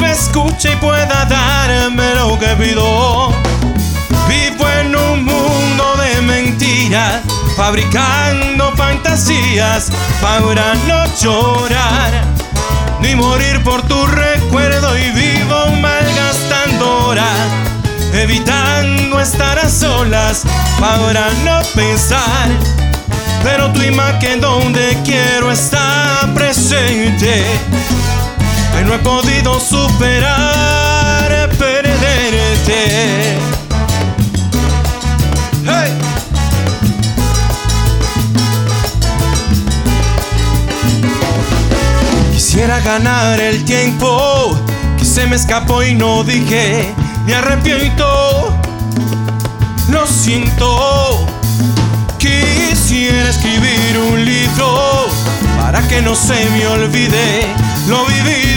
Me escuche y pueda darme lo que pido. Vivo en un mundo de mentiras, fabricando fantasías para no llorar ni morir por tu recuerdo y vivo malgastando horas, evitando estar a solas para no pensar. Pero tu imagen donde quiero está presente. Y no he podido superar perderte. Hey. Quisiera ganar el tiempo que se me escapó y no dije, me arrepiento, lo siento. Quisiera escribir un libro para que no se me olvide lo vivido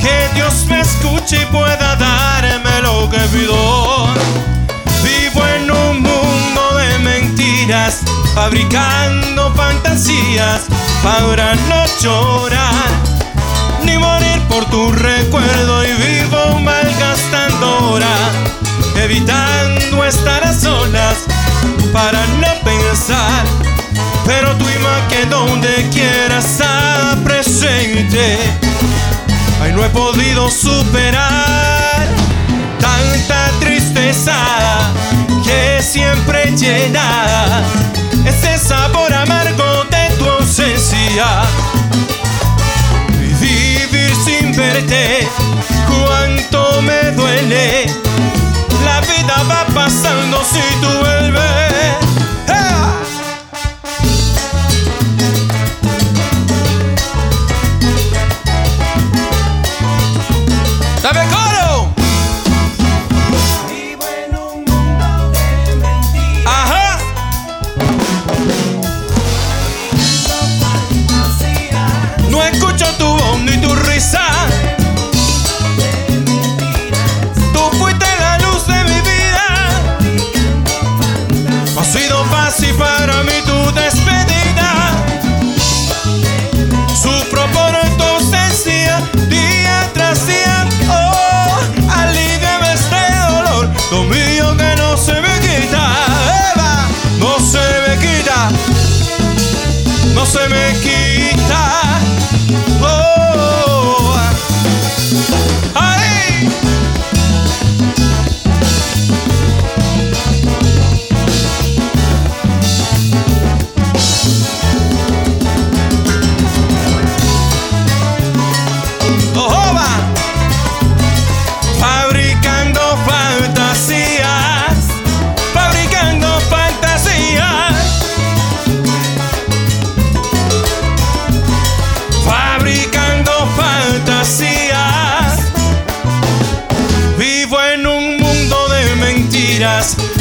que Dios me escuche y pueda darme lo que pido. Vivo en un mundo de mentiras, fabricando fantasías para no llorar ni morir por tu recuerdo y vivo malgastando horas, evitando estar a solas para no Ay, no he podido superar tanta tristeza que siempre llena ese sabor amargo de tu ausencia vivir sin verte, cuánto me duele. La vida va pasando si tú vuelves.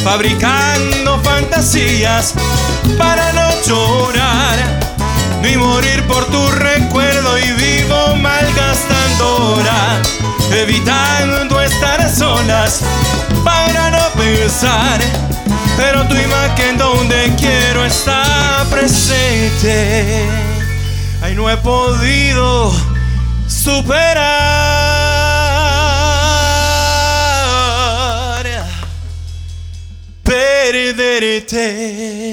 Fabricando fantasías para no llorar ni morir por tu recuerdo y vivo malgastando horas, evitando estar solas para no pensar. Pero tu imagen donde quiero está presente. Ay, no he podido superar perderte.